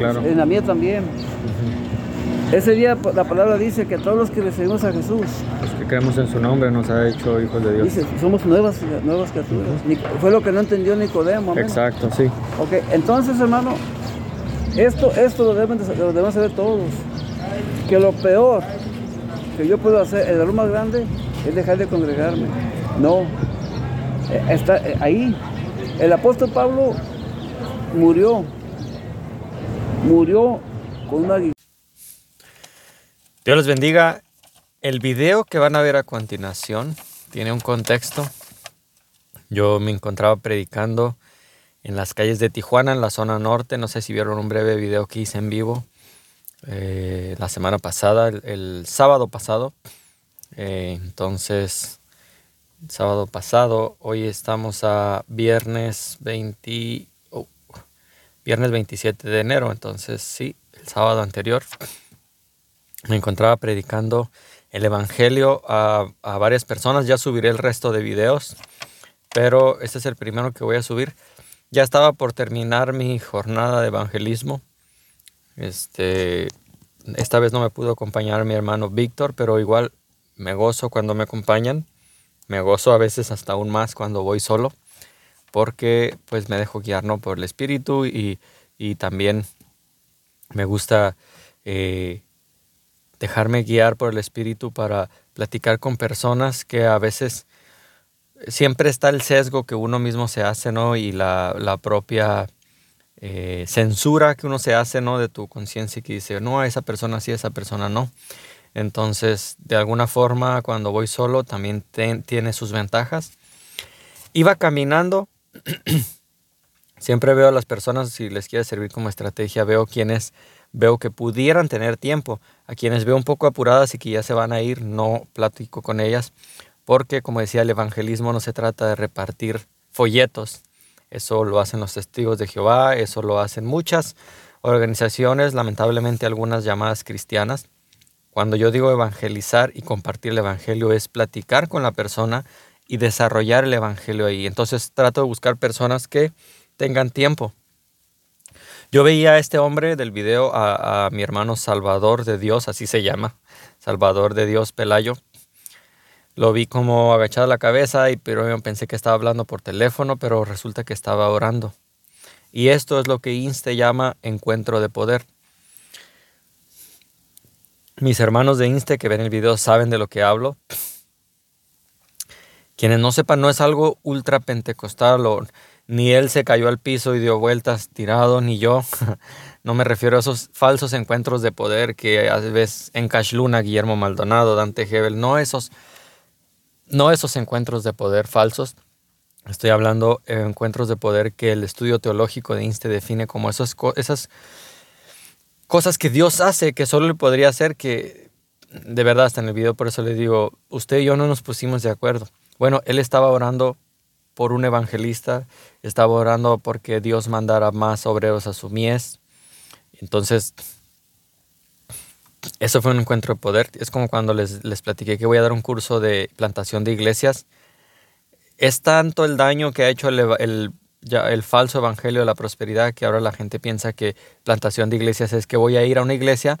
claro. en la mía también. Ese día la palabra dice que todos los que recibimos a Jesús, Los que creemos en su nombre nos ha hecho hijos de Dios. dice, somos nuevas, nuevas criaturas. Fue lo que no entendió Nicodemo. amén. Exacto, sí. Ok, entonces hermano, esto, esto lo deben, de- lo debemos saber todos. Que lo peor que yo puedo hacer, el error más grande, es dejar de congregarme. No, Eh, está eh, ahí. El apóstol Pablo murió, murió con una Dios les bendiga. El video que van a ver a continuación tiene un contexto. Yo me encontraba predicando en las calles de Tijuana, en la zona norte. No sé si vieron un breve video que hice en vivo eh, la semana pasada, el, sábado pasado. Eh, entonces, sábado pasado, hoy estamos a viernes 20, oh, viernes 27 de enero. Entonces, sí, el sábado anterior me encontraba predicando el Evangelio a, a varias personas. Ya subiré el resto de videos, pero este es el primero que voy a subir. Ya estaba por terminar mi jornada de evangelismo. Este, esta vez no me pudo acompañar mi hermano Víctor, pero igual me gozo cuando me acompañan. Me gozo a veces hasta aún más cuando voy solo, porque pues me dejo guiar ¿no? por el Espíritu y, y también me gusta eh, dejarme guiar por el Espíritu para platicar con personas que a veces siempre está el sesgo que uno mismo se hace, ¿no? Y la, la propia eh, censura que uno se hace, ¿no? De tu conciencia que dice, no, a esa persona sí, esa persona no. Entonces, de alguna forma, cuando voy solo, también tiene sus ventajas. Iba caminando, siempre veo a las personas, si les quiere servir como estrategia, veo quienes veo que pudieran tener tiempo. A quienes veo un poco apuradas y que ya se van a ir, no platico con ellas, porque como decía, el evangelismo no se trata de repartir folletos. Eso lo hacen los testigos de Jehová, eso lo hacen muchas organizaciones, lamentablemente algunas llamadas cristianas. Cuando yo digo evangelizar y compartir el evangelio es platicar con la persona y desarrollar el evangelio ahí. Entonces trato de buscar personas que tengan tiempo. Yo veía a este hombre del video, a, mi hermano Salvador de Dios, así se llama, Salvador de Dios Pelayo. Lo vi como agachada la cabeza y pero yo pensé que estaba hablando por teléfono, pero resulta que estaba orando. Y esto es lo que Inste llama encuentro de poder. Mis hermanos de Inste que ven el video saben de lo que hablo. Quienes no sepan, no es algo ultra pentecostal o ni él se cayó al piso y dio vueltas tirado, ni yo. No me refiero a esos falsos encuentros de poder que a veces en Cash Luna, Guillermo Maldonado, Dante Hebel, no esos, no esos encuentros de poder falsos. Estoy hablando de encuentros de poder que el estudio teológico de Inste define como esas, esas cosas que Dios hace que solo le podría hacer que de verdad hasta en el video por eso le digo usted y yo no nos pusimos de acuerdo bueno él estaba orando por un evangelista estaba orando porque Dios mandara más obreros a su mies. Entonces eso fue un encuentro de poder. Es como cuando les, les platiqué que voy a dar un curso de plantación de iglesias. Es tanto el daño que ha hecho el, el, el falso evangelio de la prosperidad que ahora la gente piensa que plantación de iglesias es que voy a ir a una iglesia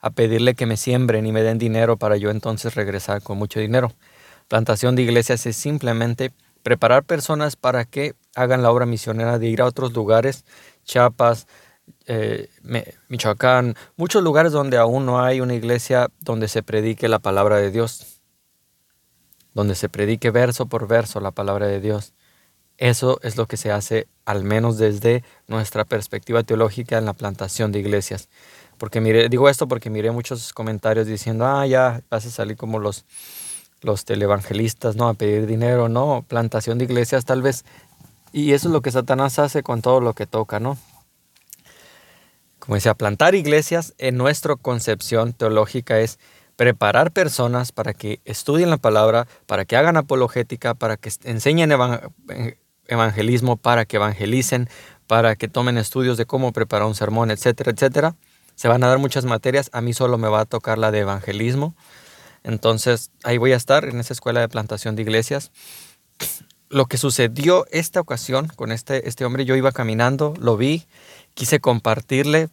a pedirle que me siembren y me den dinero para yo entonces regresar con mucho dinero. Plantación de iglesias es simplemente preparar personas para que hagan la obra misionera de ir a otros lugares, Chiapas, eh, Michoacán, muchos lugares donde aún no hay una iglesia donde se predique la palabra de Dios donde se predique verso por verso la palabra de Dios. Eso es lo que se hace, al menos desde nuestra perspectiva teológica en la plantación de iglesias. Porque digo esto porque miré muchos comentarios diciendo, ah, ya vas a salir como los, los televangelistas, ¿no? A pedir dinero, no, plantación de iglesias tal vez. Y eso es lo que Satanás hace con todo lo que toca, ¿no? Como decía, plantar iglesias en nuestra concepción teológica es preparar personas para que estudien la palabra, para que hagan apologética, para que enseñen evan- evangelismo, para que evangelicen, para que tomen estudios de cómo preparar un sermón, etcétera, etcétera. Se van a dar muchas materias, a mí solo me va a tocar la de evangelismo. Entonces, ahí voy a estar en esa escuela de plantación de iglesias. Lo que sucedió esta ocasión con este, este hombre, yo iba caminando, lo vi, quise compartirle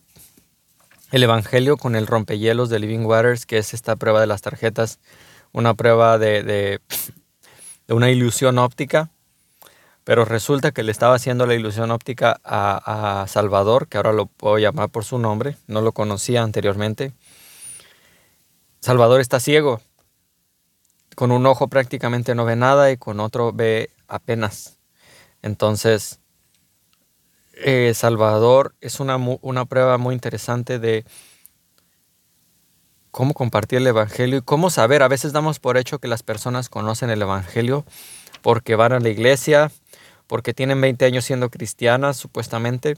el Evangelio con el rompehielos de Living Waters, que es esta prueba de las tarjetas, una prueba de, de, una ilusión óptica, pero resulta que le estaba haciendo la ilusión óptica a, a, Salvador, que ahora lo puedo llamar por su nombre, no lo conocía anteriormente. Salvador está ciego, con un ojo prácticamente no ve nada y con otro ve apenas. Entonces, eh, Salvador es una, una prueba muy interesante de cómo compartir el Evangelio y cómo saber. A veces damos por hecho que las personas conocen el Evangelio porque van a la iglesia, porque tienen 20 años siendo cristianas, supuestamente.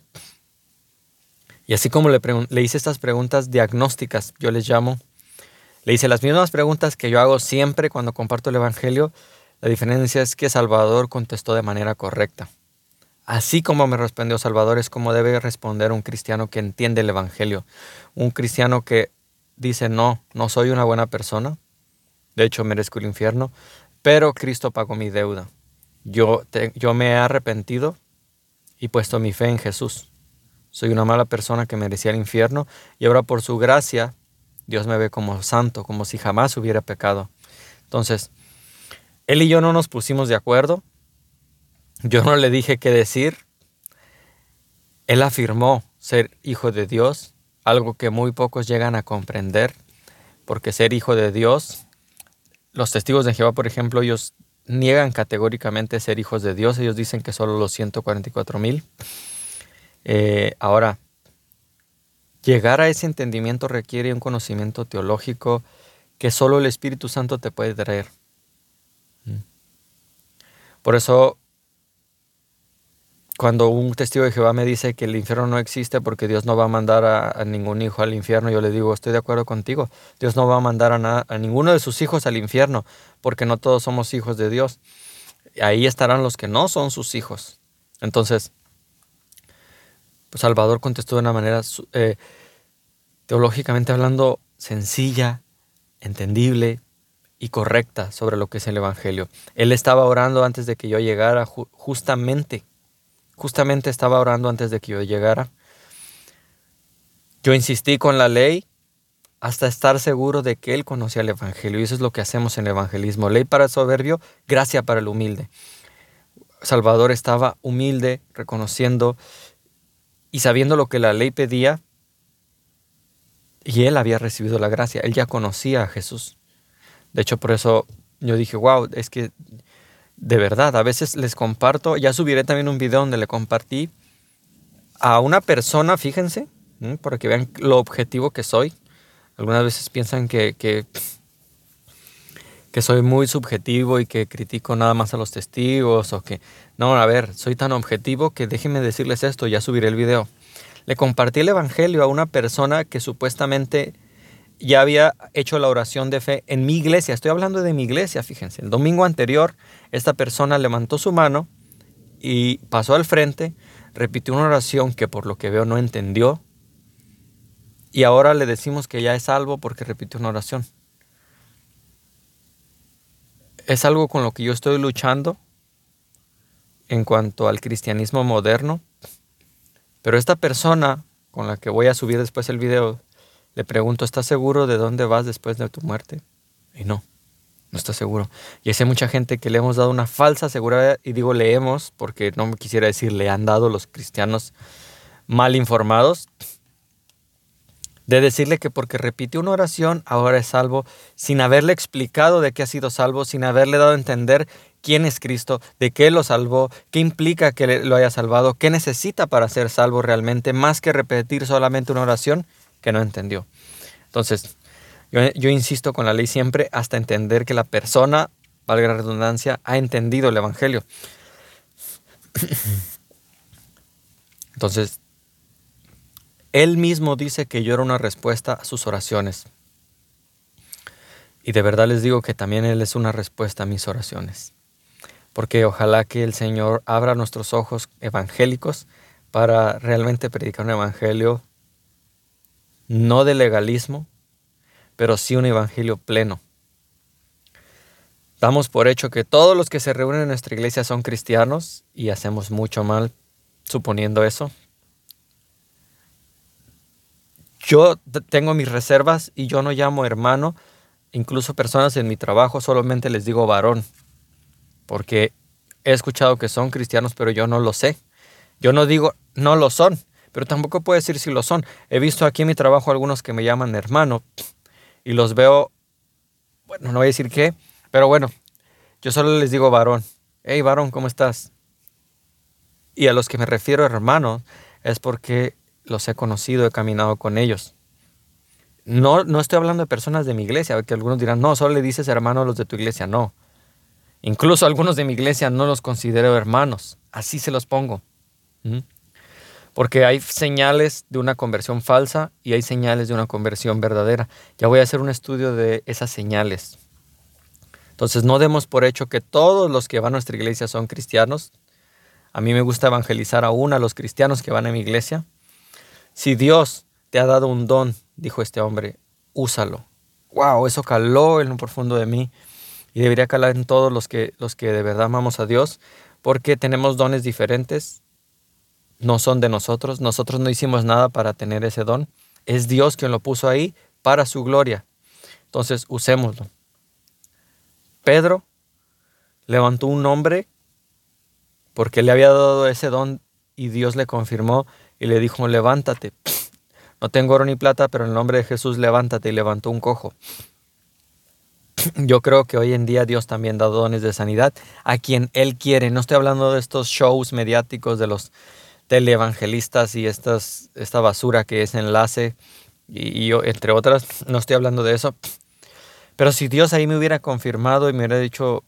Y así como le, le hice estas preguntas diagnósticas, yo les llamo, le hice las mismas preguntas que yo hago siempre cuando comparto el Evangelio. La diferencia es que Salvador contestó de manera correcta. Así como me respondió Salvador es como debe responder un cristiano que entiende el Evangelio. Un cristiano que dice, no, no soy una buena persona. De hecho, merezco el infierno. Pero Cristo pagó mi deuda. Yo, yo me he arrepentido y puesto mi fe en Jesús. Soy una mala persona que merecía el infierno y ahora por su gracia Dios me ve como santo, como si jamás hubiera pecado. Entonces, él y yo no nos pusimos de acuerdo yo no le dije qué decir. Él afirmó ser hijo de Dios, algo que muy pocos llegan a comprender, porque ser hijo de Dios, los testigos de Jehová, por ejemplo, ellos niegan categóricamente ser hijos de Dios, ellos dicen que solo los 144 mil. Eh, ahora, llegar a ese entendimiento requiere un conocimiento teológico que solo el Espíritu Santo te puede traer. Mm. Por eso cuando un testigo de Jehová me dice que el infierno no existe porque Dios no va a mandar a, ningún hijo al infierno, yo le digo, estoy de acuerdo contigo. Dios no va a mandar a, a, ninguno de sus hijos al infierno porque no todos somos hijos de Dios. Ahí estarán los que no son sus hijos. Entonces, Salvador contestó de una manera eh, teológicamente hablando sencilla, entendible y correcta sobre lo que es el Evangelio. Él estaba orando antes de que yo llegara justamente Justamente estaba orando antes de que yo llegara. Yo insistí con la ley hasta estar seguro de que él conocía el Evangelio. Y eso es lo que hacemos en el evangelismo. Ley para el soberbio, gracia para el humilde. Salvador estaba humilde, reconociendo y sabiendo lo que la ley pedía. Y él había recibido la gracia. Él ya conocía a Jesús. De hecho, por eso yo dije, wow, es que de verdad, a veces les comparto, ya subiré también un video donde le compartí a una persona, fíjense, para que vean lo objetivo que soy. Algunas veces piensan que, que, que, soy muy subjetivo y que critico nada más a los testigos o que... No, a ver, soy tan objetivo que déjenme decirles esto, ya subiré el video. Le compartí el Evangelio a una persona que supuestamente ya había hecho la oración de fe en mi iglesia. Estoy hablando de mi iglesia, fíjense. El domingo anterior, esta persona levantó su mano y pasó al frente, repitió una oración que por lo que veo no entendió. Y ahora le decimos que ya es salvo porque repitió una oración. Es algo con lo que yo estoy luchando en cuanto al cristianismo moderno. Pero esta persona con la que voy a subir después el video le pregunto, ¿estás seguro de dónde vas después de tu muerte? Y no, no está seguro. Y hay mucha gente que le hemos dado una falsa seguridad, y digo leemos porque no me quisiera decir le han dado los cristianos mal informados, de decirle que porque repitió una oración ahora es salvo, sin haberle explicado de qué ha sido salvo, sin haberle dado a entender quién es Cristo, de qué lo salvó, qué implica que lo haya salvado, qué necesita para ser salvo realmente, más que repetir solamente una oración que no entendió. Entonces, yo, insisto con la ley siempre hasta entender que la persona, valga la redundancia, ha entendido el Evangelio. Entonces, él mismo dice que yo era una respuesta a sus oraciones. Y de verdad les digo que también Él es una respuesta a mis oraciones. Porque ojalá que el Señor abra nuestros ojos evangélicos para realmente predicar un evangelio no de legalismo, pero sí un evangelio pleno. Damos por hecho que todos los que se reúnen en nuestra iglesia son cristianos y hacemos mucho mal suponiendo eso. yo tengo mis reservas y yo no llamo hermano, incluso personas en mi trabajo solamente les digo varón, porque he escuchado que son cristianos, pero yo no lo sé. Yo no digo no lo son, pero tampoco puedo decir si lo son. He visto aquí en mi trabajo algunos que me llaman hermano y los veo, bueno, no voy a decir qué, pero bueno, yo solo les digo varón. Hey, varón, ¿cómo estás? Y a los que me refiero hermano es porque los he conocido, he caminado con ellos. No, no estoy hablando de personas de mi iglesia, que algunos dirán, no, solo le dices hermano a los de tu iglesia. No. Incluso algunos de mi iglesia no los considero hermanos. Así se los pongo. Porque hay señales de una conversión falsa y hay señales de una conversión verdadera. Ya voy a hacer un estudio de esas señales. Entonces no demos por hecho que todos los que van a nuestra iglesia son cristianos. A mí me gusta evangelizar aún a los cristianos que van a mi iglesia. Si Dios te ha dado un don, dijo este hombre, úsalo. Wow, eso caló en lo profundo de mí y debería calar en todos los que, los que de verdad amamos a Dios, porque tenemos dones diferentes, no son de nosotros, nosotros no hicimos nada para tener ese don, es Dios quien lo puso ahí para su gloria. Entonces, usémoslo. Pedro levantó un hombre porque le había dado ese don y Dios le confirmó y le dijo, levántate. No tengo oro ni plata, pero en el nombre de Jesús levántate y levantó un cojo. Yo creo que hoy en día Dios también da dones de sanidad a quien Él quiere. No estoy hablando de estos shows mediáticos de los televangelistas y esta basura que es enlace y, yo, entre otras. No estoy hablando de eso. Pero si Dios ahí me hubiera confirmado y me hubiera dicho,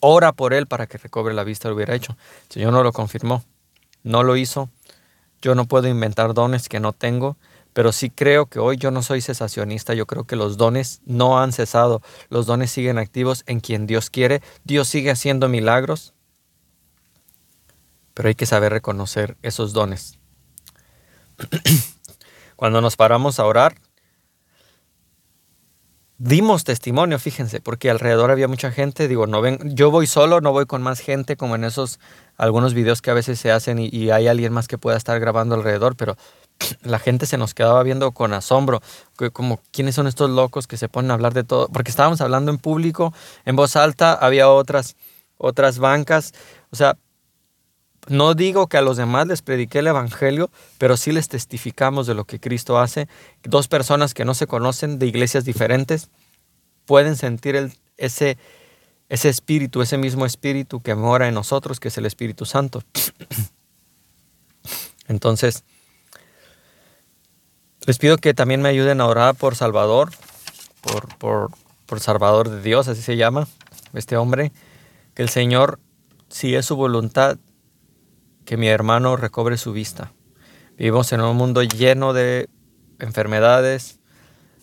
ora por él para que recobre la vista, lo hubiera hecho. El Señor no lo confirmó, no lo hizo. Yo no puedo inventar dones que no tengo, pero sí creo que hoy yo no soy cesacionista, yo creo que los dones no han cesado, los dones siguen activos en quien Dios quiere, Dios sigue haciendo milagros, pero hay que saber reconocer esos dones. Cuando nos paramos a orar, dimos testimonio, fíjense, porque alrededor había mucha gente, digo, no ven, yo voy solo, no voy con más gente como en esos algunos videos que a veces se hacen y, hay alguien más que pueda estar grabando alrededor, pero la gente se nos quedaba viendo con asombro, como quiénes son estos locos que se ponen a hablar de todo, porque estábamos hablando en público, en voz alta, había otras otras bancas, o sea, no digo que a los demás les prediqué el Evangelio, pero sí les testificamos de lo que Cristo hace. Dos personas que no se conocen de iglesias diferentes pueden sentir el, ese, ese espíritu, ese mismo espíritu que mora en nosotros, que es el Espíritu Santo. Entonces, les pido que también me ayuden a orar por Salvador, por, por, por Salvador de Dios, así se llama este hombre, que el Señor, si es su voluntad, que mi hermano recobre su vista. Vivimos en un mundo lleno de enfermedades,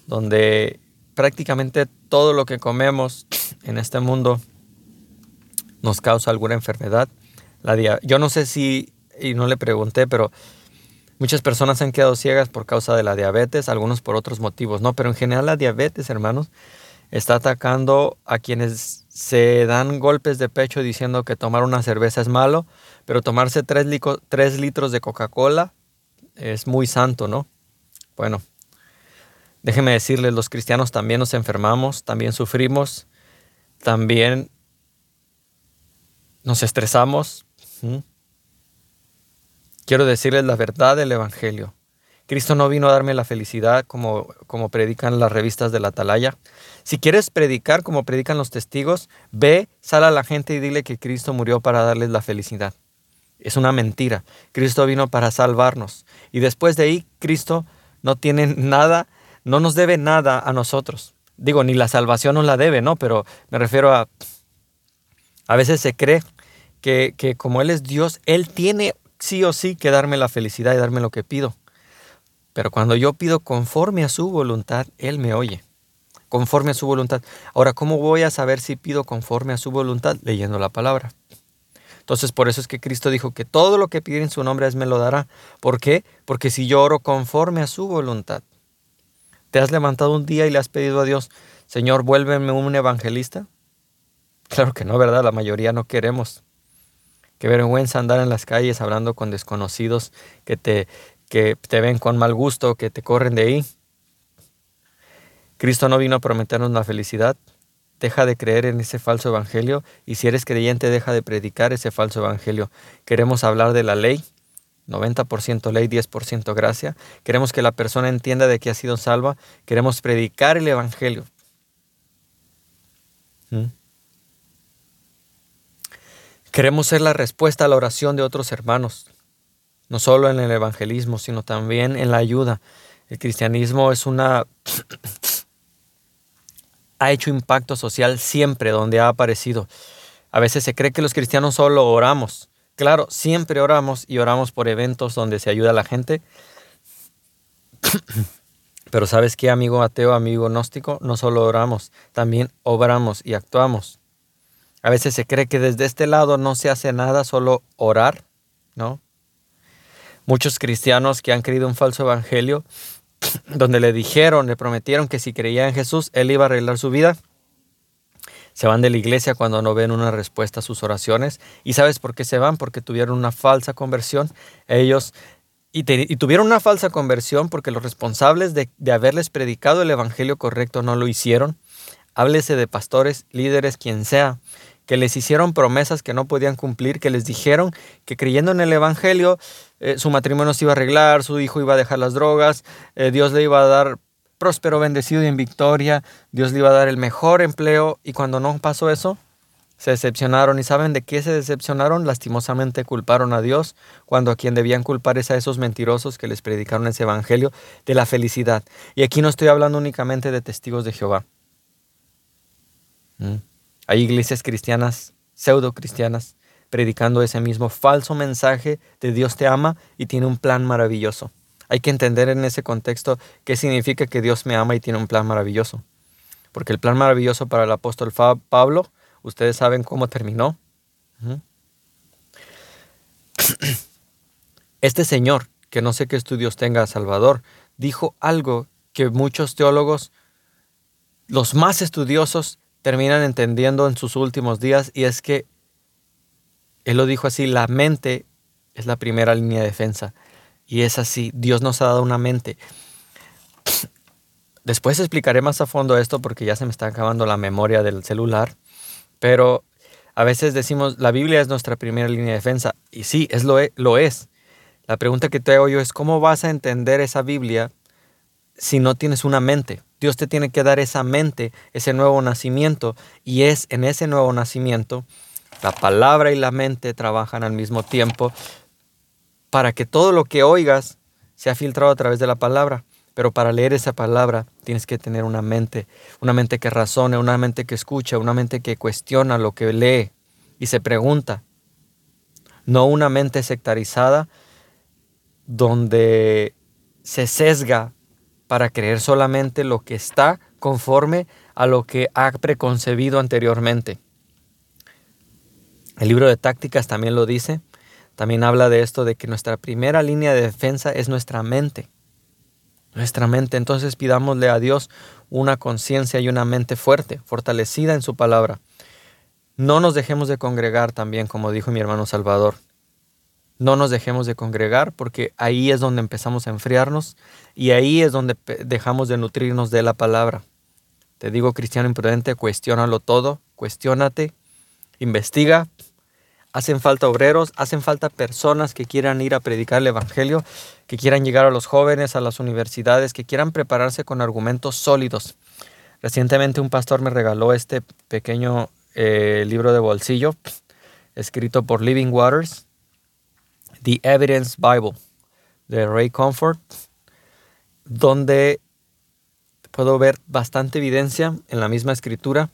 donde prácticamente todo lo que comemos en este mundo nos causa alguna enfermedad. La yo no sé si, y no le pregunté, pero muchas personas han quedado ciegas por causa de la diabetes, algunos por otros motivos, ¿no? Pero en general la diabetes, hermanos, está atacando a quienes se dan golpes de pecho diciendo que tomar una cerveza es malo, pero tomarse tres, litros de Coca-Cola es muy santo, ¿no? Bueno, déjenme decirles, los cristianos también nos enfermamos, también sufrimos, también nos estresamos. Quiero decirles la verdad del Evangelio. Cristo no vino a darme la felicidad como, como predican las revistas de la atalaya. Si quieres predicar como predican los testigos, ve, sal a la gente y dile que Cristo murió para darles la felicidad. Es una mentira. Cristo vino para salvarnos. Y después de ahí, Cristo no tiene nada, no nos debe nada a nosotros. Digo, ni la salvación nos la debe, ¿no? Pero me refiero a... A veces se cree que, que como Él es Dios, Él tiene sí o sí que darme la felicidad y darme lo que pido. Pero cuando yo pido conforme a su voluntad, Él me oye. Conforme a su voluntad. Ahora, ¿cómo voy a saber si pido conforme a su voluntad? Leyendo la palabra. Entonces, por eso es que Cristo dijo que todo lo que pide en su nombre es me lo dará. ¿Por qué? Porque si yo oro conforme a su voluntad, ¿te has levantado un día y le has pedido a Dios, Señor, vuélveme un evangelista? Claro que no, ¿verdad? La mayoría no queremos. Qué vergüenza andar en las calles hablando con desconocidos que te que te ven con mal gusto, que te corren de ahí. Cristo no vino a prometernos la felicidad. Deja de creer en ese falso evangelio y si eres creyente deja de predicar ese falso evangelio. Queremos hablar de la ley, 90% ley, 10% gracia. Queremos que la persona entienda de que ha sido salva. Queremos predicar el evangelio. ¿Mm? Queremos ser la respuesta a la oración de otros hermanos, no solo en el evangelismo, sino también en la ayuda. El cristianismo es una ha hecho impacto social siempre donde ha aparecido. A veces se cree que los cristianos solo oramos. Claro, siempre oramos y oramos por eventos donde se ayuda a la gente. Pero sabes qué, amigo ateo, amigo gnóstico, no solo oramos, también obramos y actuamos. A veces se cree que desde este lado no se hace nada, solo orar, ¿no? Muchos cristianos que han creído un falso evangelio donde le dijeron, le prometieron que si creía en Jesús, Él iba a arreglar su vida. Se van de la iglesia cuando no ven una respuesta a sus oraciones. ¿Y sabes por qué se van? Porque tuvieron una falsa conversión. Ellos, y, tuvieron una falsa conversión porque los responsables de, de haberles predicado el evangelio correcto no lo hicieron. Háblese de pastores, líderes, quien sea que les hicieron promesas que no podían cumplir, que les dijeron que creyendo en el Evangelio eh, su matrimonio se iba a arreglar, su hijo iba a dejar las drogas, eh, Dios le iba a dar próspero, bendecido y en victoria, Dios le iba a dar el mejor empleo y cuando no pasó eso, se decepcionaron y saben de qué se decepcionaron, lastimosamente culparon a Dios cuando a quien debían culpar es a esos mentirosos que les predicaron ese Evangelio de la felicidad. Y aquí no estoy hablando únicamente de testigos de Jehová. ¿Mm? Hay iglesias cristianas, pseudo cristianas, predicando ese mismo falso mensaje de Dios te ama y tiene un plan maravilloso. Hay que entender en ese contexto qué significa que Dios me ama y tiene un plan maravilloso. Porque el plan maravilloso para el apóstol Pablo, ustedes saben cómo terminó. Este señor, que no sé qué estudios tenga Salvador, dijo algo que muchos teólogos, los más estudiosos, terminan entendiendo en sus últimos días y es que él lo dijo así, la mente es la primera línea de defensa. Y es así, Dios nos ha dado una mente. Después explicaré más a fondo esto porque ya se me está acabando la memoria del celular, pero a veces decimos, la Biblia es nuestra primera línea de defensa. Y sí, es lo, e, lo es. La pregunta que te hago yo es, ¿cómo vas a entender esa Biblia si no tienes una mente? Dios te tiene que dar esa mente, ese nuevo nacimiento. Y es en ese nuevo nacimiento, la palabra y la mente trabajan al mismo tiempo para que todo lo que oigas sea filtrado a través de la palabra. Pero para leer esa palabra tienes que tener una mente, una mente que razone, una mente que escucha, una mente que cuestiona lo que lee y se pregunta. No una mente sectarizada donde se sesga para creer solamente lo que está conforme a lo que ha preconcebido anteriormente. El libro de tácticas también lo dice, también habla de esto, de que nuestra primera línea de defensa es nuestra mente. Nuestra mente, entonces pidámosle a Dios una conciencia y una mente fuerte, fortalecida en su palabra. No nos dejemos de congregar también, como dijo mi hermano Salvador. No nos dejemos de congregar porque ahí es donde empezamos a enfriarnos y ahí es donde dejamos de nutrirnos de la palabra. Te digo, cristiano imprudente, cuestiónalo todo, cuestiónate, investiga. Hacen falta obreros, hacen falta personas que quieran ir a predicar el Evangelio, que quieran llegar a los jóvenes, a las universidades, que quieran prepararse con argumentos sólidos. Recientemente un pastor me regaló este pequeño eh, libro de bolsillo escrito por Living Waters The Evidence Bible de Ray Comfort, donde puedo ver bastante evidencia en la misma escritura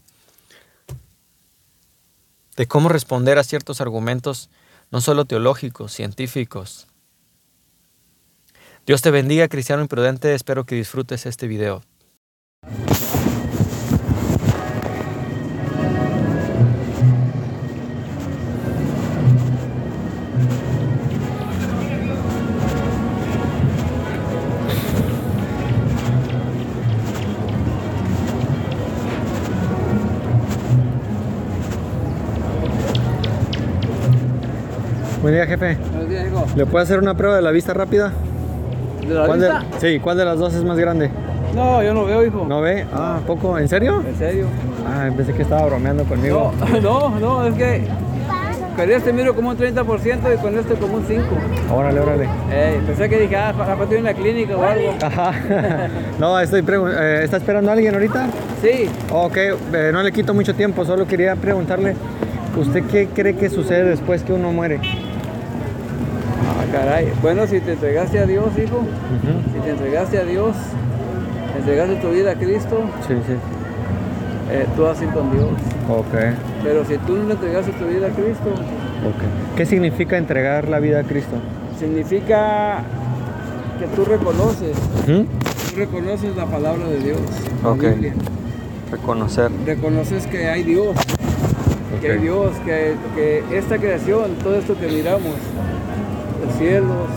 de cómo responder a ciertos argumentos, no solo teológicos, científicos. Dios te bendiga, cristiano imprudente. Espero que disfrutes este video. Buen día, jefe. Buenos días, hijo. ¿Le puedo hacer una prueba de la vista rápida? ¿De la ¿Cuál de, vista? sí, ¿cuál de las dos es más grande? No, yo no veo, hijo. ¿No ve? Ah, ¿poco? ¿En serio? En serio. Ah, pensé que estaba bromeando conmigo. No, no, no, es que con este miro como un 30% y con este como un 5%. Órale, órale. Ey, pensé que dije, ah, para tiene una clínica o algo. Ajá. no, estoy eh, ¿está esperando a alguien ahorita? Sí, Ok, eh, no le quito mucho tiempo, solo quería preguntarle, ¿usted qué cree que sucede después que uno muere? Caray. Bueno, si te entregaste a Dios, hijo, si te entregaste a Dios, entregaste tu vida a Cristo, Sí, sí. eh, tú vas a ir con Dios. Ok, Pero si tú no le entregaste tu vida a Cristo, ok. ¿Qué significa entregar la vida a Cristo? significa que tú reconoces, tú reconoces la palabra de Dios, la Ok. Biblia. Reconocer. Reconoces que hay Dios, que hay. Dios, que, que esta creación, todo esto que miramos, cielos,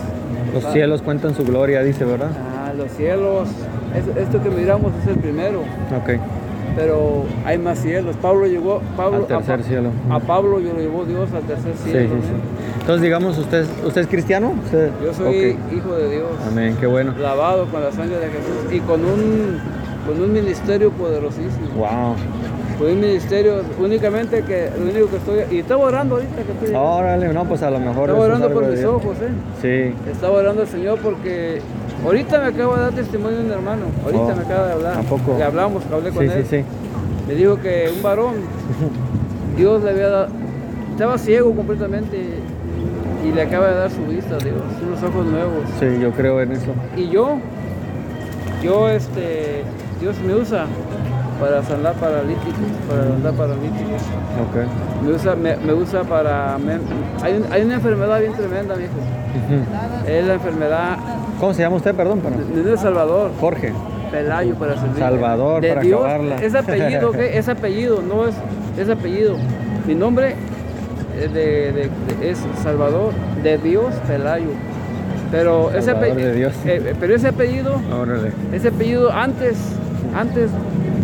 Los cielos cuentan su gloria, dice, ¿verdad? ah, los cielos, es- esto que miramos es el primero. Ok. pero hay más cielos. Pablo llegó, Pablo, Al tercer a, cielo. A Pablo yo lo llevó Dios al tercer Sí, cielo. sí, ¿no? sí. Entonces, digamos, ¿usted, usted es cristiano? Usted- Yo soy hijo de Dios, Amén, qué bueno. lavado con la sangre de Jesús y con un, con un ministerio poderosísimo. Wow. Un ministerio únicamente que lo único que estoy y estaba orando ahorita que estoy Órale, no, pues a lo mejor. estaba orando por mis ojos, eh. Sí. Estaba orando al Señor porque ahorita me acaba de dar testimonio de un hermano. Ahorita Oh, me acaba de hablar. ¿a poco? Le hablamos, hablé con Sí, sí, él. sí. Me dijo que un varón, Dios le había dado, estaba ciego completamente y le acaba de dar su vista a Dios, unos ojos nuevos. Sí, yo creo en eso. Y yo, yo este, Dios me usa para sanar paralíticos, para levantar paralíticos. Ok. Me usa, me, me usa para... me- hay, un- hay una enfermedad bien tremenda, viejo. Es la enfermedad ¿Cómo se llama usted, perdón? De, Salvador. Jorge. Pelayo para servir. Salvador, de para Dios, acabarla. Es apellido, ¿qué? Es apellido, no es, es apellido. Mi nombre de, de- es Salvador de Dios Pelayo. Pero ese, apellido, de Dios. pero ese apellido, Órale. ese apellido antes, antes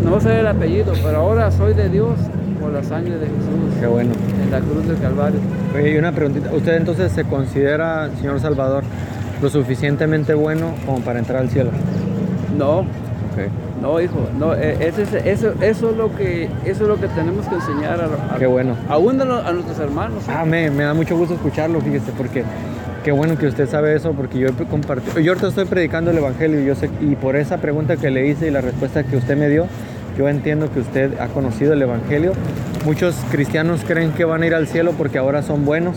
no sabía el apellido, pero ahora soy de Dios por la sangre de Jesús Qué bueno. en la cruz del Calvario. Oye, y una preguntita. ¿Usted entonces se considera, señor Salvador, lo suficientemente bueno como para entrar al cielo? No, Ok. no, hijo, no, eh, ese es- eso, eso es lo que, eso es lo que tenemos que enseñar a, a- Qué bueno. aún a, a nuestros hermanos. ¿eh? Ah, me, me da mucho gusto escucharlo, fíjese, porque qué bueno que usted sabe eso, porque yo he compartido, yo ahorita estoy predicando el Evangelio y yo sé, y por esa pregunta que le hice y la respuesta que usted me dio, yo entiendo que usted ha conocido el Evangelio. Muchos cristianos creen que van a ir al cielo porque ahora son buenos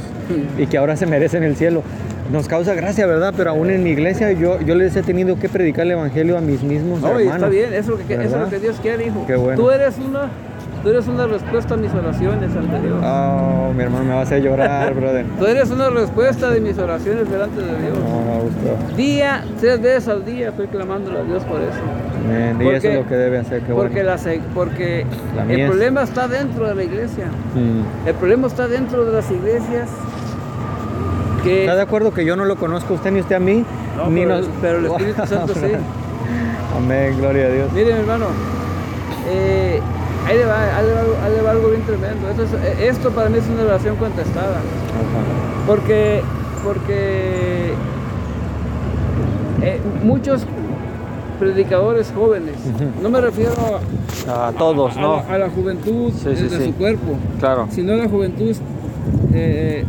y que ahora se merecen el cielo. Nos causa gracia, ¿verdad? Pero aún en mi iglesia yo, yo les he tenido que predicar el Evangelio a mis mismos No, hermanos. está bien, eso es lo que, eso es lo que Dios quiere, hijo. Qué bueno. Tú eres una, tú eres una respuesta a mis oraciones ante Dios. Oh, mi hermano me va a hacer llorar, brother. Tú eres una respuesta de mis oraciones delante de Dios. No. Día, tres veces al día estoy clamándole a Dios por eso. Y Porque- eso es lo que debe hacer, qué porque bueno. la porque La el es- problema está dentro de la iglesia. Mm. El problema está dentro de las iglesias que ¿Está de acuerdo que yo no lo conozco a usted ni usted a mí? No, ni pero, nos- pero el Espíritu Santo sí. Amén, gloria a Dios. Mire, mi hermano, eh, ahí, le va, ahí le va algo- ahí le va algo bien tremendo. Esto, es- eh, esto para mí es una oración contestada. Ajá. Porque, porque eh, muchos predicadores jóvenes, no me refiero a, A todos, a ¿no? a la juventud Sí, sí, de, sí. su cuerpo, Claro. sino a la juventud eh,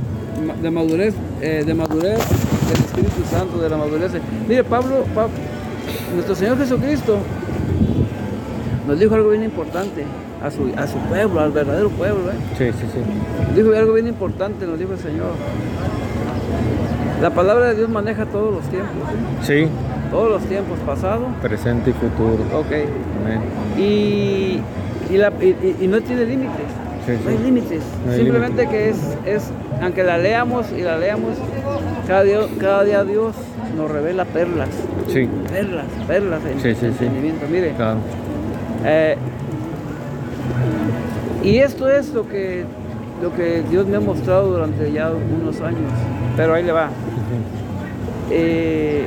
de madurez, eh, de madurez del Espíritu Santo, de la madurez. Mire, Pablo, Pa- nuestro Señor Jesucristo nos dijo algo bien importante a su, a su pueblo, al verdadero pueblo. ¿eh? Sí, sí, sí. Dijo algo bien importante, nos dijo el Señor. La palabra de Dios maneja todos los tiempos, ¿sí? Sí, todos los tiempos, pasado, presente y futuro. ok. Amén. Y, y, la- y- y- no tiene límites, Sí, no hay sí. límites. No hay Simplemente que es, es, aunque la leamos y la leamos, cada día, cada día Dios nos revela perlas, Sí, perlas, perlas en Sí, sí, sí. entendimiento. Mire, claro. Eh, y esto es lo que, lo que Dios me ha mostrado durante ya unos años. Pero ahí le va. Eh,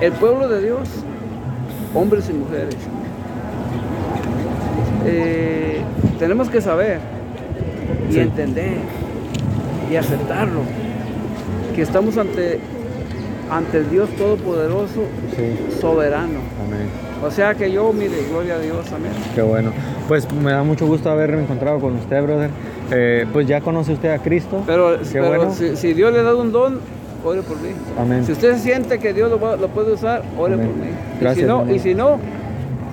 el pueblo de Dios, hombres y mujeres, eh, tenemos que saber y Sí. entender y aceptarlo que estamos ante ante el Dios Todopoderoso, Sí. soberano. Amén. O sea que yo, mire, gloria a Dios, amén. Qué bueno. Pues me da mucho gusto haberme encontrado con usted, brother. Eh, pues ya conoce usted a Cristo. Pero, Qué pero bueno. si, si Dios le da un don, ore por mí. Amén. Si usted siente que Dios lo, lo puede usar, ore Amén. por mí. Gracias, y, si no, y si no,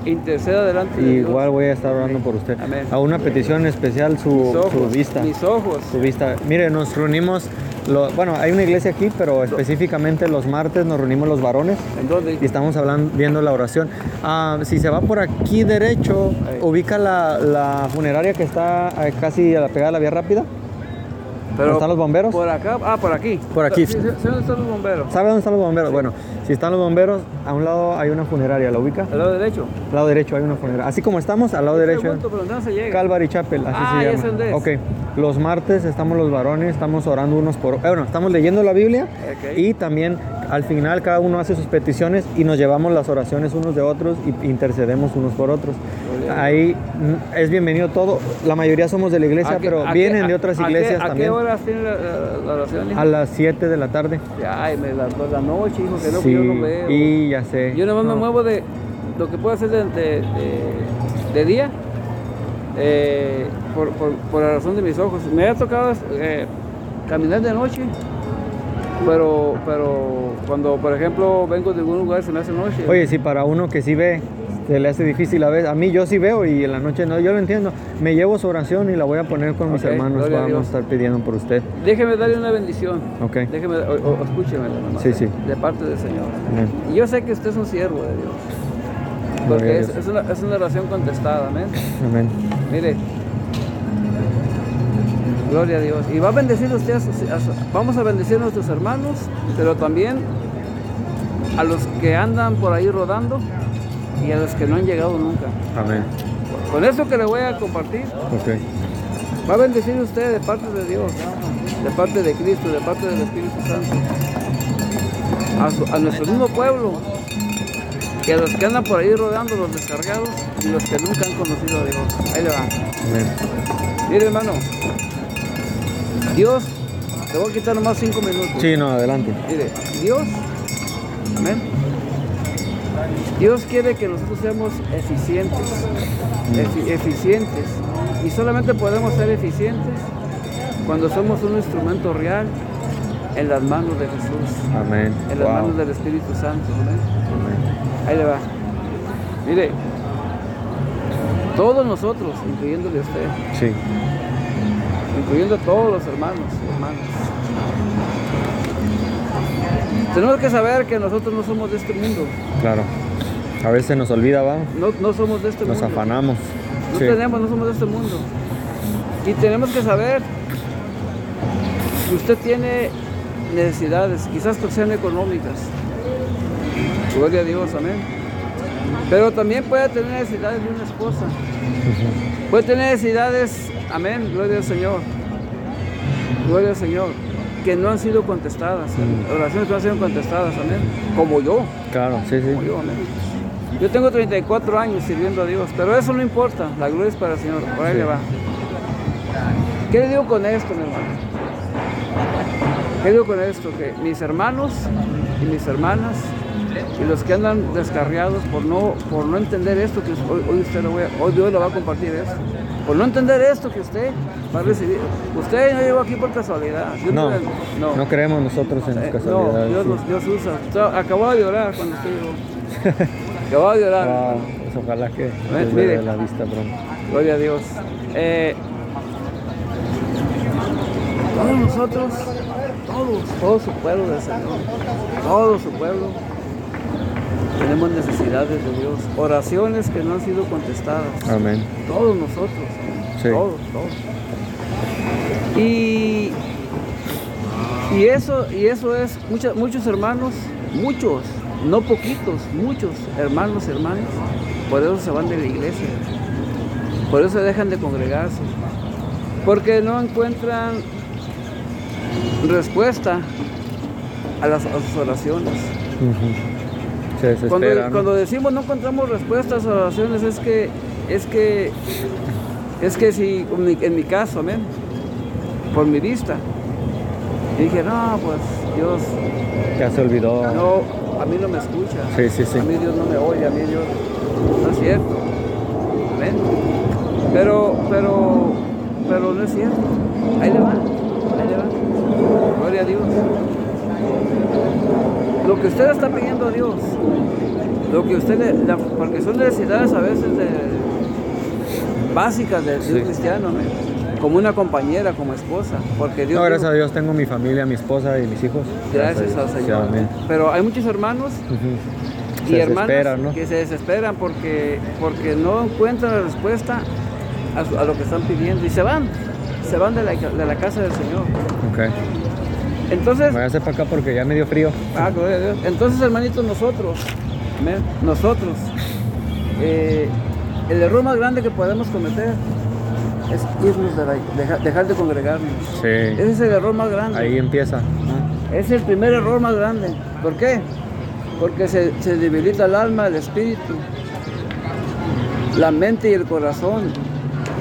interceda delante de Dios. Igual voy a estar orando por usted. Amén. A una petición especial, su, ojos, su vista. Mis ojos. Su vista. Mire, nos reunimos, lo- bueno, hay una iglesia aquí, pero específicamente los martes nos reunimos los varones ¿En dónde? y estamos hablando, viendo la oración. Ah, si se va por aquí derecho, ubica la, la funeraria que está eh, casi a la pegada de la vía rápida. ¿Dónde están los bomberos? Por acá, ah, por aquí. Por aquí. Sí, ¿Dónde están los bomberos? ¿Sabe dónde están los bomberos? Bueno, si están los bomberos, a un lado hay una funeraria, ¿la ubica? Al lado derecho. Al lado derecho hay una funeraria. Así como estamos, al lado derecho. Pregunto, pero ¿dónde se llega? Calvary Chapel, así Ah, se llama. dónde es. Ok, los martes estamos los varones, estamos orando unos por... eh, Bueno, estamos leyendo la Biblia y también al final cada uno hace sus peticiones y nos llevamos las oraciones unos de otros y intercedemos unos por otros. A Ahí mm, es bienvenido todo. La mayoría somos de la iglesia, ¿A qué- pero a vienen qué- de otras a qué- iglesias ¿A también. qué horas tiene la, la- la oración? hijo? A las 7 de la tarde. Ay, me las dos de la noche, hijo, que no, sí, yo no veo. y ya sé. Yo nomás me No. muevo de lo que puedo hacer de, de- de- de día, eh, por, por- por la razón de mis ojos. Me ha tocado eh, caminar de noche, pero, pero cuando, por ejemplo, vengo de algún lugar se me hace noche. Oye, si para uno que sí ve, se le hace difícil a veces. A mí yo sí veo y en la noche no, yo lo entiendo. Me llevo su oración y la voy a poner con mis hermanos. a Vamos a estar pidiendo por usted. Déjeme darle una bendición. Ok. Déjeme, o, o- escúcheme nomás, Sí, sí. de parte del Señor. Amén. Y yo sé que usted es un siervo de Dios. Porque es, Dios. es una, es una oración contestada, amén. Amén. Mire, gloria a Dios. Y va a bendecir usted, a sus- a su- vamos a bendecir a nuestros hermanos, pero también a los que andan por ahí rodando y a los que no han llegado nunca. Amén. Con eso que le voy a compartir, va a bendecir usted de parte de Dios, de parte de Cristo, de parte del Espíritu Santo, a, su- a nuestro mismo pueblo y a los que andan por ahí rodando, los descargados y los que nunca han conocido a Dios. Ahí le va. Amén. Mire, hermano, Dios, te voy a quitar nomás cinco minutos. Sí, no, adelante. Mire, Dios, amén. Dios quiere que nosotros seamos eficientes, efi- eficientes. Y solamente podemos ser eficientes cuando somos un instrumento real en las manos de Jesús, Amén. en las Wow. manos del Espíritu Santo. amén. Amén. Ahí le va. Mire, todos nosotros, incluyéndole a usted, Sí. incluyendo a todos los hermanos y hermanas. Tenemos que saber que nosotros no somos de este mundo, Claro. A veces nos olvida, va. no, no somos de este Nos mundo. afanamos. No Sí. tenemos, no somos de este mundo. Y tenemos que saber que usted tiene necesidades, quizás que sean económicas. Gloria a Dios, amén. Pero también puede tener necesidades de una esposa. Puede tener necesidades, amén, gloria al Señor. Gloria al Señor. Que no han sido contestadas, oraciones que no han sido contestadas, amén. Como yo, Claro, sí, como sí. yo, amén. Yo tengo 34 años sirviendo a Dios, pero eso no importa, la gloria es para el Señor, por ahí Sí. le va. ¿Qué le digo con esto, mi hermano? ¿Qué digo con esto? Que mis hermanos y mis hermanas y los que andan descarriados por no, por no entender esto que hoy, hoy usted lo voy a- hoy Dios lo va a compartir esto. Por no entender esto que usted va a recibir. Usted no llegó aquí por casualidad. Dios No, no. no creemos nosotros en Eh, las no, casualidades. Dios, sí. Dios usa. Acababa de llorar cuando usted llegó. Acababa de llorar. Wow, hermano. pues ojalá que Eh, mire. la vista pronto. Gloria a Dios. Eh, todos nosotros, todos, todo su pueblo del Señor, todo su pueblo, tenemos necesidades de Dios, oraciones que no han sido contestadas. Amén. Todos nosotros, Sí. todos, todos. Y, y eso, y eso es, mucha- muchos hermanos, muchos, no poquitos, muchos hermanos hermanas, por eso se van de la iglesia, por eso dejan de congregarse, porque no encuentran respuesta a, las, a sus oraciones. Se Cuando, desesperan. cuando decimos no encontramos respuestas a las oraciones es que es que es que si en mi, en mi caso, amén, por mi vista, y dije, no, pues Dios, Ya se olvidó. No, a mí no me escucha. Sí, sí, sí. A mí Dios no me oye, a mí Dios no es cierto. Amén. Pero, pero, pero no es cierto. Ahí le va, ahí le va. Gloria a Dios. Lo que usted está pidiendo a Dios, lo que usted le, la- porque son necesidades a veces de, básicas de, de un Sí. cristiano. Como una compañera, como esposa, porque Dios No, gracias dijo- a Dios tengo mi familia, mi esposa y mis hijos. gracias al Sí, Señor. Pero hay muchos hermanos y hermanas que se desesperan porque, porque no encuentran la respuesta a, su- a lo que están pidiendo y se van, se van de la, de la casa del Señor. Ok. Entonces, Voy a hacer para acá porque ya me dio frío. ah, gloria a Dios. Entonces, hermanitos, nosotros, nosotros, eh, el error más grande que podemos cometer es irnos de la- deja- dejar de congregarnos. Sí. Ese es el error más grande. Ahí empieza. Es el primer error más grande. ¿Por qué? Porque se, se debilita el alma, el espíritu, la mente y el corazón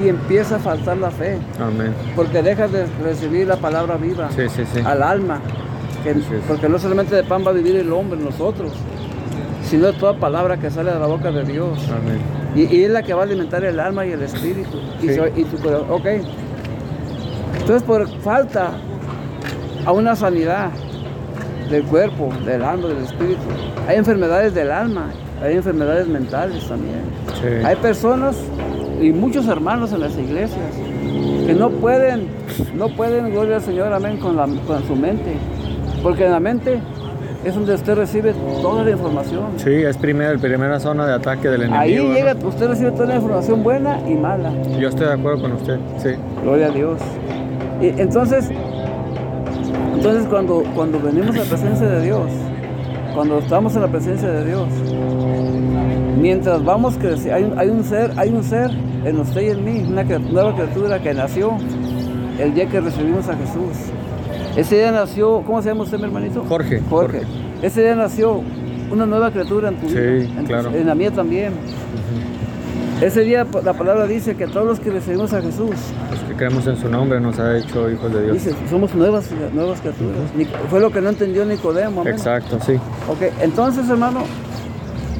y empieza a faltar la fe. Amén. Porque dejas de recibir la palabra viva Sí, sí, sí. al alma. que-. Porque no solamente de pan va a vivir el hombre, nosotros, sino de toda palabra que sale de la boca de Dios. Amén. Y, y es la que va a alimentar el alma y el espíritu. Y, Sí. se- y tu corazón. Ok. Entonces, por falta a una sanidad del cuerpo, del alma, del espíritu, hay enfermedades del alma, hay enfermedades mentales también. Sí. Hay personas y muchos hermanos en las iglesias que no pueden, no pueden, gloria al Señor, amén, con, la, con su mente. Porque en la mente es donde usted recibe toda la información. Sí, es primer, primera zona de ataque del enemigo. Ahí ¿no? llega, usted recibe toda la información buena y mala. Yo estoy de acuerdo con usted. Sí. Gloria a Dios. Y entonces, entonces cuando, cuando venimos a la presencia de Dios, cuando estamos en la presencia de Dios, mientras vamos creciendo, hay, un- hay un ser, hay un ser en usted y en mí, una nueva criatura que nació el día que recibimos a Jesús. Ese día nació, ¿cómo se llama usted, mi hermanito? Jorge, Jorge. Jorge. Ese día nació una nueva criatura en tu Sí, vida. en, claro. en la mía también. Ese día la palabra dice que todos los que recibimos a Jesús, Los que creemos en su nombre nos ha hecho hijos de Dios. dice, somos nuevas, nuevas criaturas. Ni- Fue lo que no entendió Nicodemo. Exacto, sí. Ok, entonces hermano,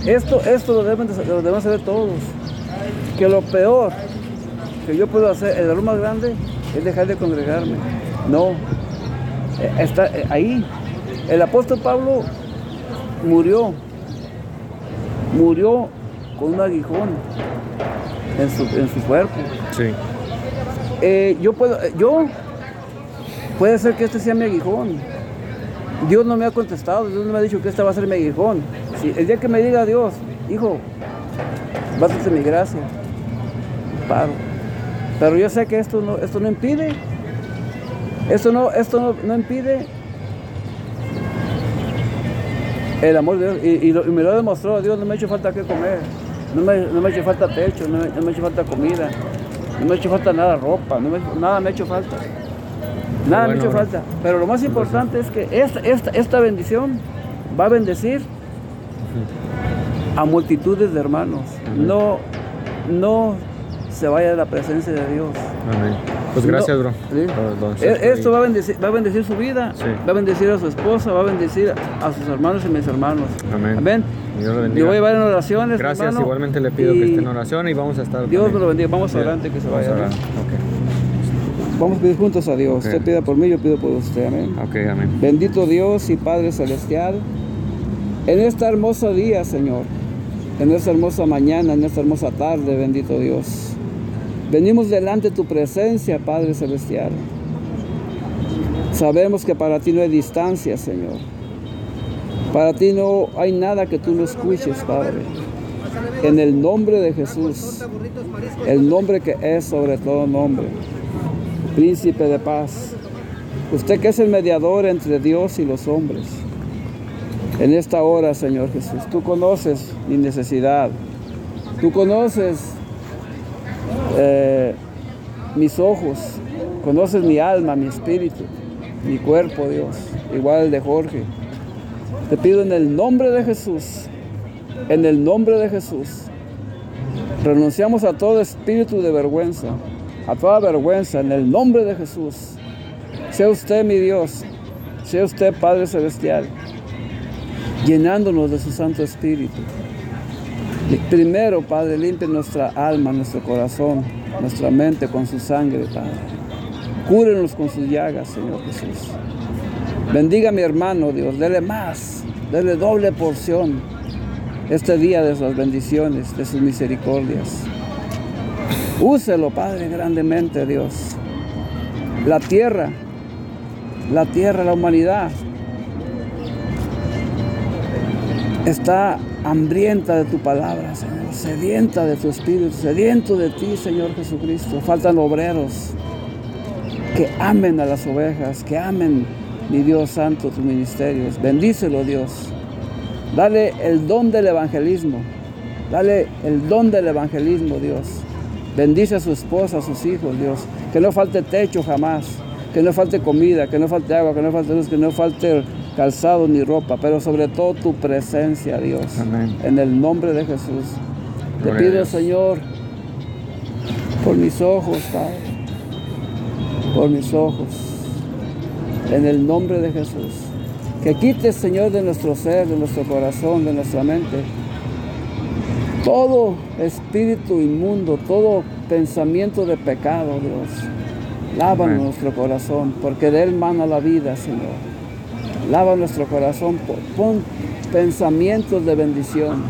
esto, esto lo deben, de- lo debemos saber todos. Que lo peor que yo puedo hacer, el error más grande, es dejar de congregarme. No, está eh, ahí. El apóstol Pablo murió, murió con un aguijón en su, en su cuerpo. Sí. Eh, yo puedo, eh, yo, puede ser que este sea mi aguijón. Dios no me ha contestado, Dios no me ha dicho que este va a ser mi aguijón. Si el día que me diga Dios, hijo, bástate mi gracia, paro. Pero yo sé que esto no, esto no impide, esto no, esto no, no impide el amor de Dios. Y, y lo- y me lo ha demostrado Dios, no me ha hecho falta que comer, no me, no me ha hecho falta techo, no me, no me ha hecho falta comida, no me ha hecho falta nada ropa, no me- nada me ha hecho falta. Nada me ha hecho falta. Pero lo más importante es que esta, esta, esta bendición va a bendecir a multitudes de hermanos. No, no se vaya de la presencia de Dios. Amén. Pues gracias, No, bro. sí. E- Esto va a, bendecir, va a bendecir su vida, Sí. va a bendecir a su esposa, va a bendecir a sus hermanos y mis hermanos. Amén. Amén. Dios lo bendiga. Yo voy a llevar en oraciones. Gracias, hermano, igualmente le pido que esté en oración y vamos a estar. Dios me lo bendiga. Vamos Sí. adelante que se Vamos vaya. amén. Vamos a pedir juntos a Dios. Ok. Usted pida por mí, yo pido por usted. Amén. Ok, ok, amén. Bendito Dios y Padre Celestial, en este hermoso día, Señor, en esta hermosa mañana, en esta hermosa tarde, bendito Dios. Venimos delante de tu presencia, Padre Celestial. Sabemos que para ti no hay distancia, Señor. Para ti no hay nada que tú no escuches, Padre. En el nombre de Jesús, el nombre que es sobre todo nombre, Príncipe de paz. Usted que es el mediador entre Dios y los hombres. En esta hora, Señor Jesús, tú conoces mi necesidad. Tú conoces eh, mis ojos. Conoces mi alma, mi espíritu, mi cuerpo, Dios. Igual el de Jorge. Te pido en el nombre de Jesús. En el nombre de Jesús. Renunciamos a todo espíritu de vergüenza. A toda vergüenza. En el nombre de Jesús. Sea usted mi Dios. Sea usted Padre Celestial. llenándonos de su Santo Espíritu. Primero, Padre, limpie nuestra alma, nuestro corazón, nuestra mente con su sangre, Padre. Cúrenos con sus llagas, Señor Jesús. Bendiga a mi hermano, Dios, dele más, dele doble porción este día de sus bendiciones, de sus misericordias. Úselo, Padre, grandemente, Dios. La tierra, la tierra, la humanidad está hambrienta de tu palabra, Señor, sedienta de tu espíritu, sediento de ti, Señor Jesucristo. Faltan obreros que amen a las ovejas, que amen, mi Dios santo, tus ministerios. Bendícelo, Dios. Dale el don del evangelismo. Dale el don del evangelismo, Dios. Bendice a su esposa, a sus hijos, Dios. Que no falte techo jamás. Que no falte comida, que no falte agua, que no falte luz, que no falte calzado ni ropa, pero sobre todo tu presencia, Dios. Amén. En el nombre de Jesús. Te Gloria pido. Señor, por mis ojos, Padre. Por mis ojos. En el nombre de Jesús. Que quites, Señor, de nuestro ser, de nuestro corazón, de nuestra mente, todo espíritu inmundo, todo pensamiento de pecado, Dios. Lava Amén. nuestro corazón, porque de él mana la vida, Señor. Lava nuestro corazón, pon- pensamientos de bendición,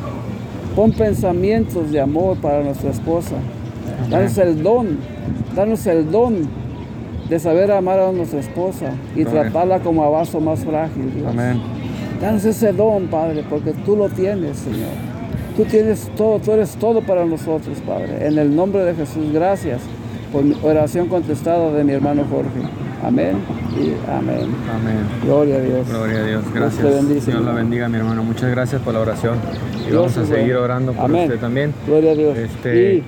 pon pensamientos de amor para nuestra esposa. Danos el don, danos el don de saber amar a nuestra esposa y tratarla como a vaso más frágil, Dios. Amén. Danos ese don, Padre, porque tú lo tienes, Señor. Tú tienes todo, tú eres todo para nosotros, Padre. En el nombre de Jesús, gracias por mi oración contestada de mi hermano Jorge. Amén y amén. Amén. Gloria a Dios. Gloria a Dios. Dios Gracias. te bendice, Dios la bendiga, mi hermano. Muchas gracias por la oración. Y Dios vamos a seguir bueno. orando por Amén. usted también. Gloria a Dios. Este-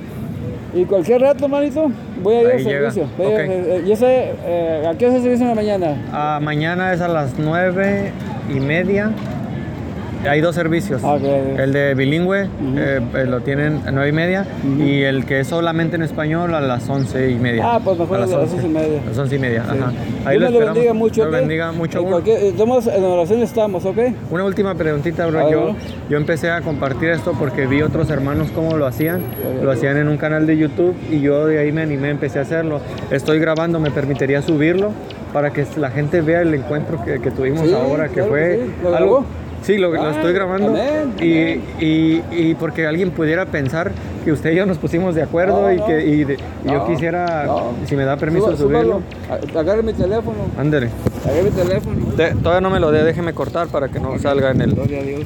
Y, y cualquier rato, hermanito, voy a ir al servicio. Voy a- yo sé, eh, ¿a qué hora es el servicio en la mañana? Ah, mañana es a las nueve y media. Hay dos servicios. Ah, ok, ok. El de bilingüe eh, eh, lo tienen a nueve y media Ujú. y el que es solamente en español a las once y media. Ah, pues mejor a las once y media. A las once y media, Sí. ajá. Dios me lo bendiga mucho. Dios ¿ok? bendiga mucho. Eh, todos en oración estamos, ¿ok? Una última preguntita, bro. Yo, yo empecé a compartir esto porque vi otros hermanos cómo lo hacían. Lo hacían en un canal de YouTube y yo de ahí me animé, empecé a hacerlo. Estoy grabando, me permitiría subirlo para que la gente vea el encuentro que, que tuvimos Sí, ahora, que claro fue que sí. ¿Lo algo... Sí, lo, lo Ah, estoy grabando. amén, y, amén. Y, y porque alguien pudiera pensar que usted y yo nos pusimos de acuerdo No, y que y de- y yo quisiera, no. si me da permiso, Suba- subirlo. súbalo. Agarre mi teléfono. Ándele. Agarre mi teléfono. De- todavía no me lo dé, déjeme cortar para que no salga en el... Gloria a Dios.